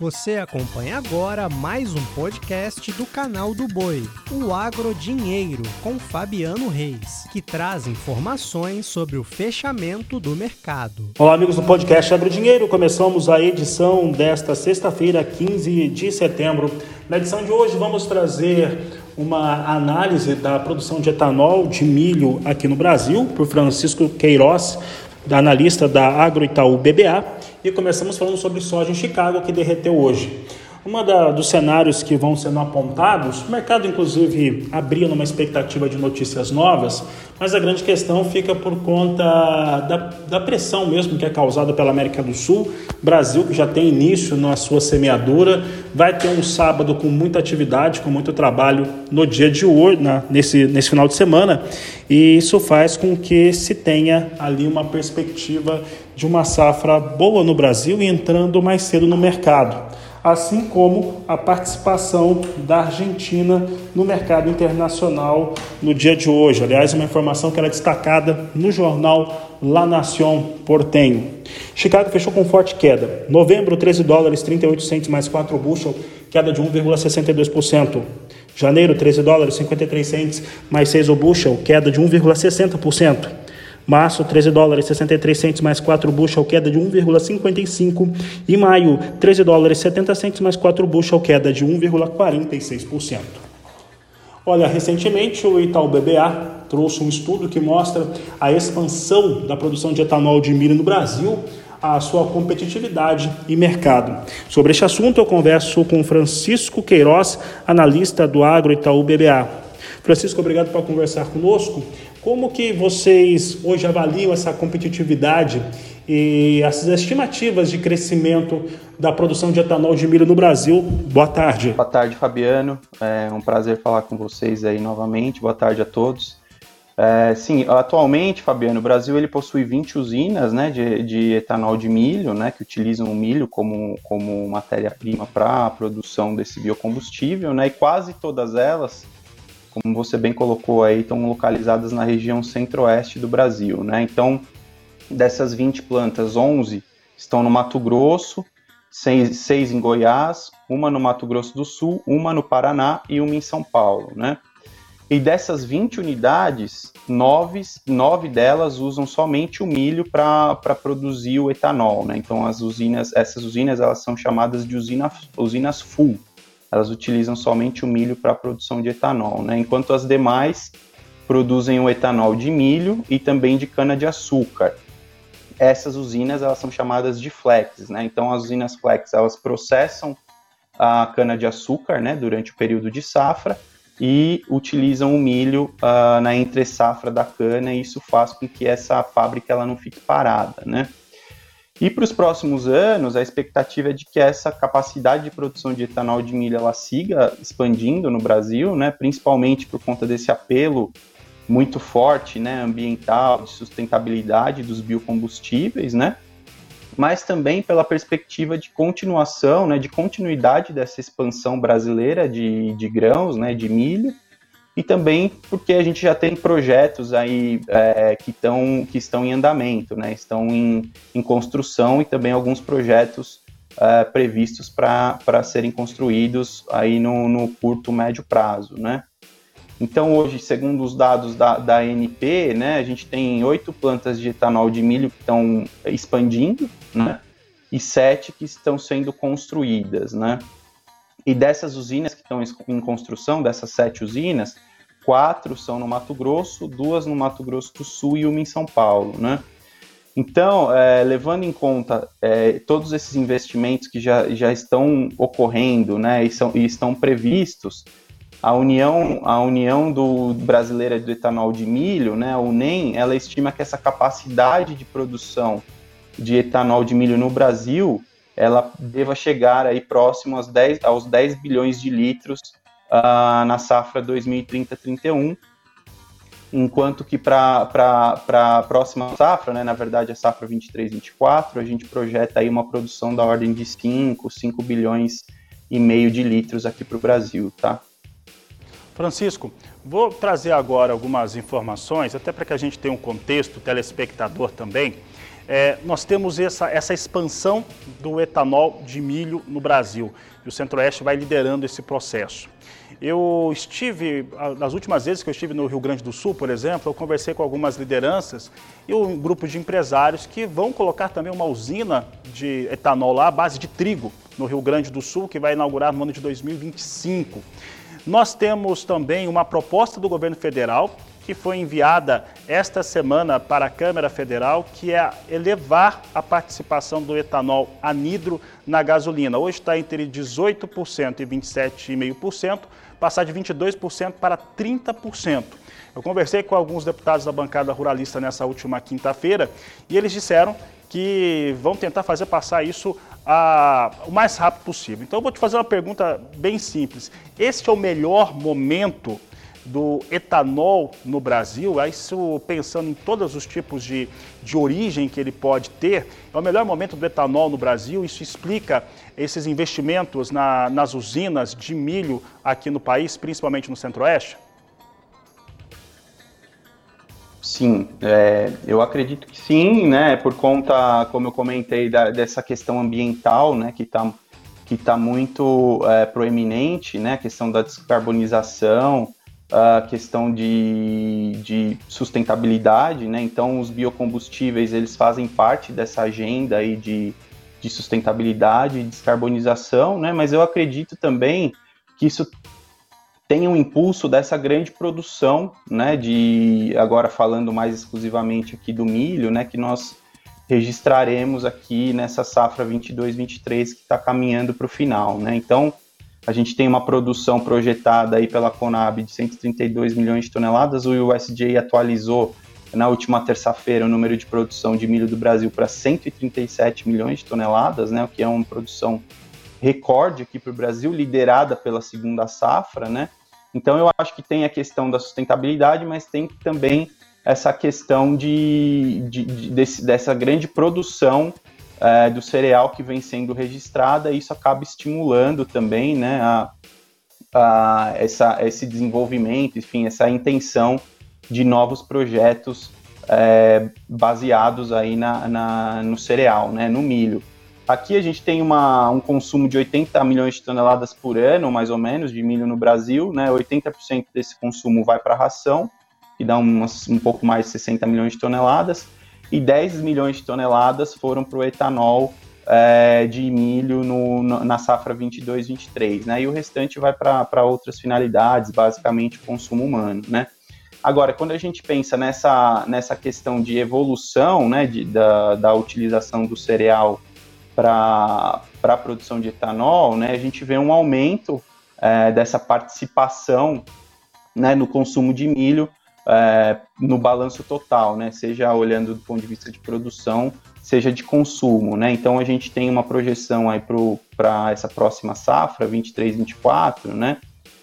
Você acompanha agora mais um podcast do canal do Boi, o Agro Dinheiro, com Fabiano Reis, que traz informações sobre o fechamento do mercado. Olá, amigos do podcast Agro Dinheiro. Começamos a edição desta sexta-feira, 15 de setembro. Na edição de hoje, vamos trazer uma análise da produção de etanol de milho aqui no Brasil por Francisco Queiroz, analista da Agro Itaú BBA e começamos falando sobre soja em Chicago, que derreteu hoje. Um dos cenários que vão sendo apontados, o mercado inclusive abria numa expectativa de notícias novas, mas a grande questão fica por conta da, da pressão mesmo que é causada pela América do Sul. Brasil, que já tem início na sua semeadura, vai ter um sábado com muita atividade, com muito trabalho no dia de hoje, na, nesse, nesse final de semana, e isso faz com que se tenha ali uma perspectiva de uma safra boa no Brasil e entrando mais cedo no mercado assim como a participação da Argentina no mercado internacional no dia de hoje. Aliás, uma informação que era destacada no jornal La Nación Portenho. Chicago fechou com forte queda. Novembro, 13 dólares, 38 centos mais 4 bushel, queda de 1,62%. Janeiro, 13 dólares, 53 centos mais 6 o bushel, queda de 1,60%. Março, 13 dólares 63 centos mais 4 bushel, queda de 1,55. E maio, 13 dólares 70 centos mais 4 bushel, queda de 1,46%. Olha, recentemente o Itaú BBA trouxe um estudo que mostra a expansão da produção de etanol de milho no Brasil, a sua competitividade e mercado. Sobre este assunto eu converso com Francisco Queiroz, analista do Agro Itaú BBA. Francisco, obrigado por conversar conosco. Como que vocês hoje avaliam essa competitividade e essas estimativas de crescimento da produção de etanol de milho no Brasil? Boa tarde. Boa tarde, Fabiano. É um prazer falar com vocês aí novamente. Boa tarde a todos. É, sim, atualmente, Fabiano, o Brasil ele possui 20 usinas né, de, de etanol de milho, né, que utilizam o milho como, como matéria-prima para a produção desse biocombustível, né, e quase todas elas como você bem colocou aí, estão localizadas na região centro-oeste do Brasil, né? Então, dessas 20 plantas, 11 estão no Mato Grosso, 6, 6 em Goiás, uma no Mato Grosso do Sul, uma no Paraná e uma em São Paulo, né? E dessas 20 unidades, 9, 9 delas usam somente o milho para produzir o etanol, né? Então as usinas, essas usinas elas são chamadas de usina, usinas full, elas utilizam somente o milho para a produção de etanol, né? enquanto as demais produzem o etanol de milho e também de cana-de-açúcar. Essas usinas elas são chamadas de flex, né? então as usinas flex elas processam a cana-de-açúcar né, durante o período de safra e utilizam o milho uh, na entre safra da cana e isso faz com que essa fábrica ela não fique parada, né? E para os próximos anos, a expectativa é de que essa capacidade de produção de etanol de milho ela siga expandindo no Brasil, né, principalmente por conta desse apelo muito forte, né, ambiental, de sustentabilidade dos biocombustíveis, né, mas também pela perspectiva de continuação, né, de continuidade dessa expansão brasileira de, de grãos, né, de milho, e também porque a gente já tem projetos aí é, que, tão, que estão em andamento, né? estão em, em construção e também alguns projetos é, previstos para serem construídos aí no, no, curto, médio prazo. Né? Então, hoje, segundo os dados da, da ANP, né, a gente tem oito plantas de etanol de milho que estão expandindo, né, e sete que estão sendo construídas. Né? E dessas usinas que estão em construção, dessas sete usinas, quatro são no Mato Grosso, duas no Mato Grosso do Sul e uma em São Paulo, né? Então, é, levando em conta é, todos esses investimentos que já, já estão ocorrendo, né, e, são, e estão previstos, a União, a União do Brasileira do Etanol de Milho, né, a UNEM, ela estima que essa capacidade de produção de etanol de milho no Brasil, ela deva chegar aí próximo aos 10, aos 10 bilhões de litros uh, na safra 2030-31, enquanto que para a próxima safra, né, na verdade a safra 23-24, a gente projeta aí uma produção da ordem de 5, 5 bilhões e meio de litros aqui para o Brasil, tá? Francisco, vou trazer agora algumas informações, até para que a gente tenha um contexto, telespectador também. É, nós temos essa, essa expansão do etanol de milho no Brasil. E o Centro-Oeste vai liderando esse processo. Eu estive, nas últimas vezes que eu estive no Rio Grande do Sul, por exemplo, eu conversei com algumas lideranças e um grupo de empresários que vão colocar também uma usina de etanol lá, à base de trigo, no Rio Grande do Sul, que vai inaugurar no ano de 2025. Nós temos também uma proposta do governo federal que foi enviada esta semana para a Câmara Federal, que é elevar a participação do etanol anidro na gasolina. Hoje está entre 18% e 27,5%, passar de 22% para 30%. Eu conversei com alguns deputados da bancada ruralista nessa última quinta-feira e eles disseram que vão tentar fazer passar isso a, o mais rápido possível. Então eu vou te fazer uma pergunta bem simples. Este é o melhor momento do etanol no Brasil, isso pensando em todos os tipos de, de origem que ele pode ter, é o melhor momento do etanol no Brasil, isso explica esses investimentos na, nas usinas de milho aqui no país, principalmente no Centro-Oeste? Sim, é, eu acredito que sim, né, por conta, como eu comentei, da, dessa questão ambiental, né, que está que tá muito é, proeminente, né, a questão da descarbonização, a questão de, de sustentabilidade, né? Então, os biocombustíveis eles fazem parte dessa agenda aí de, de sustentabilidade descarbonização, né? Mas eu acredito também que isso tem um impulso dessa grande produção, né? De agora falando mais exclusivamente aqui do milho, né? Que nós registraremos aqui nessa safra 22/23 que está caminhando para o final, né? Então a gente tem uma produção projetada aí pela Conab de 132 milhões de toneladas. O USDA atualizou na última terça-feira o número de produção de milho do Brasil para 137 milhões de toneladas, né, o que é uma produção recorde aqui para o Brasil, liderada pela segunda safra, né? Então eu acho que tem a questão da sustentabilidade, mas tem também essa questão de, de, de desse, dessa grande produção é, do cereal que vem sendo registrada, e isso acaba estimulando também né, a, a, essa, esse desenvolvimento, enfim, essa intenção de novos projetos é, baseados aí na, na, no cereal, né, no milho. Aqui a gente tem uma, um consumo de 80 milhões de toneladas por ano, mais ou menos, de milho no Brasil. Né? 80% desse consumo vai para ração, que dá umas, um pouco mais de 60 milhões de toneladas e 10 milhões de toneladas foram para o etanol é, de milho no, na safra 22-23, né? E o restante vai para outras finalidades, basicamente consumo humano, né? Agora, quando a gente pensa nessa, nessa questão de evolução, né, de, da, da utilização do cereal para a produção de etanol, né, a gente vê um aumento é, dessa participação né, no consumo de milho é, no balanço total, né? Seja olhando do ponto de vista de produção, seja de consumo, né? Então a gente tem uma projeção aí para essa próxima safra, 23, 24, né?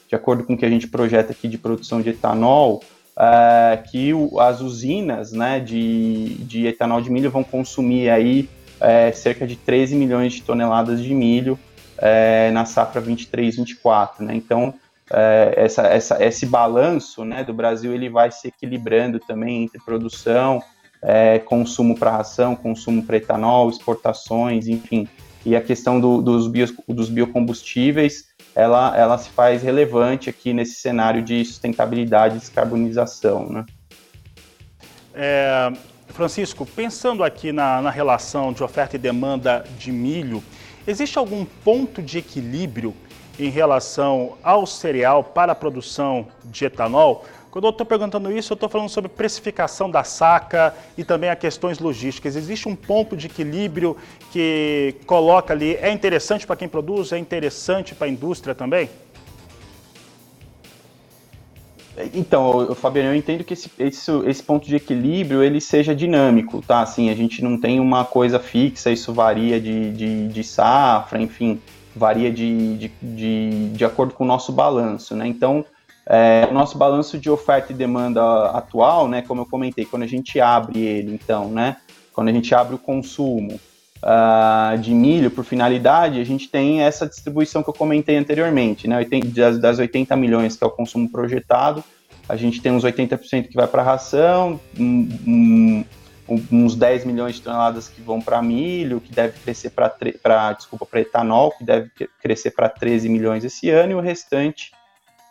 De acordo com o que a gente projeta aqui de produção de etanol, é, que o, as usinas, né, de, de etanol de milho vão consumir aí é, cerca de 13 milhões de toneladas de milho é, na safra 23, 24, né? Então é, essa, essa, esse balanço né, do Brasil ele vai se equilibrando também entre produção, é, consumo para ração, consumo para etanol, exportações, enfim. E a questão do, dos, bio, dos biocombustíveis, ela, ela se faz relevante aqui nesse cenário de sustentabilidade e descarbonização. Né? É, Francisco, pensando aqui na, na relação de oferta e demanda de milho, existe algum ponto de equilíbrio em relação ao cereal para a produção de etanol. Quando eu estou perguntando isso, eu estou falando sobre precificação da saca e também as questões logísticas. Existe um ponto de equilíbrio que coloca ali, é interessante para quem produz, é interessante para a indústria também? Então, Fabiano, eu entendo que esse, esse, esse, ponto de equilíbrio ele seja dinâmico, tá? Assim, a gente não tem uma coisa fixa, isso varia de, de, de safra, enfim varia de, de, de, de acordo com o nosso balanço, né? Então, é, o nosso balanço de oferta e demanda atual, né, como eu comentei, quando a gente abre ele, então, né, quando a gente abre o consumo uh, de milho por finalidade, a gente tem essa distribuição que eu comentei anteriormente, né, das, das 80 milhões que é o consumo projetado, a gente tem uns 80% que vai para ração, um, um, uns 10 milhões de toneladas que vão para milho, que deve crescer para, desculpa, para etanol, que deve crescer para 13 milhões esse ano, e o restante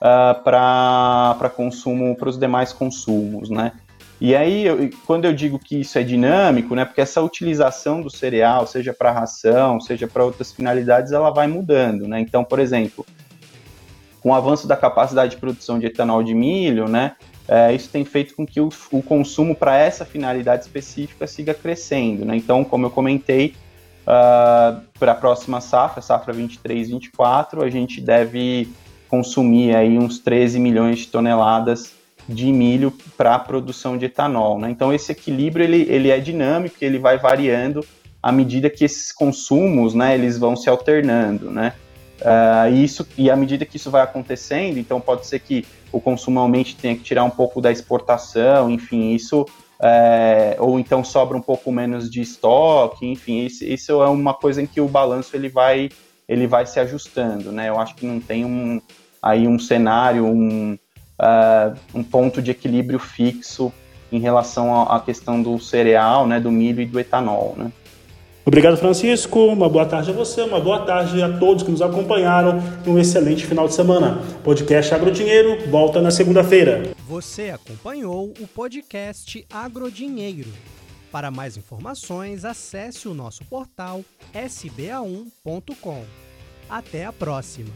uh, para consumo, para os demais consumos, né? E aí, eu, quando eu digo que isso é dinâmico, né, porque essa utilização do cereal, seja para ração, seja para outras finalidades, ela vai mudando, né? Então, por exemplo, com o avanço da capacidade de produção de etanol de milho, né, é, isso tem feito com que o, o consumo para essa finalidade específica siga crescendo. Né? Então, como eu comentei, uh, para a próxima safra, safra 23-24, a gente deve consumir aí uns 13 milhões de toneladas de milho para a produção de etanol. Né? Então, esse equilíbrio ele, ele é dinâmico, ele vai variando à medida que esses consumos né, eles vão se alternando. Né? Uh, isso, e à medida que isso vai acontecendo, então pode ser que o consumo aumente, tenha que tirar um pouco da exportação, enfim, isso, é, ou então sobra um pouco menos de estoque, enfim, isso, isso é uma coisa em que o balanço ele vai, ele vai se ajustando, né? Eu acho que não tem um, aí um cenário, um, uh, um ponto de equilíbrio fixo em relação à questão do cereal, né, do milho e do etanol, né? Obrigado, Francisco. Uma boa tarde a você, uma boa tarde a todos que nos acompanharam e um excelente final de semana. Podcast Agrodinheiro volta na segunda-feira. Você acompanhou o podcast Agrodinheiro. Para mais informações, acesse o nosso portal sba1.com. Até a próxima!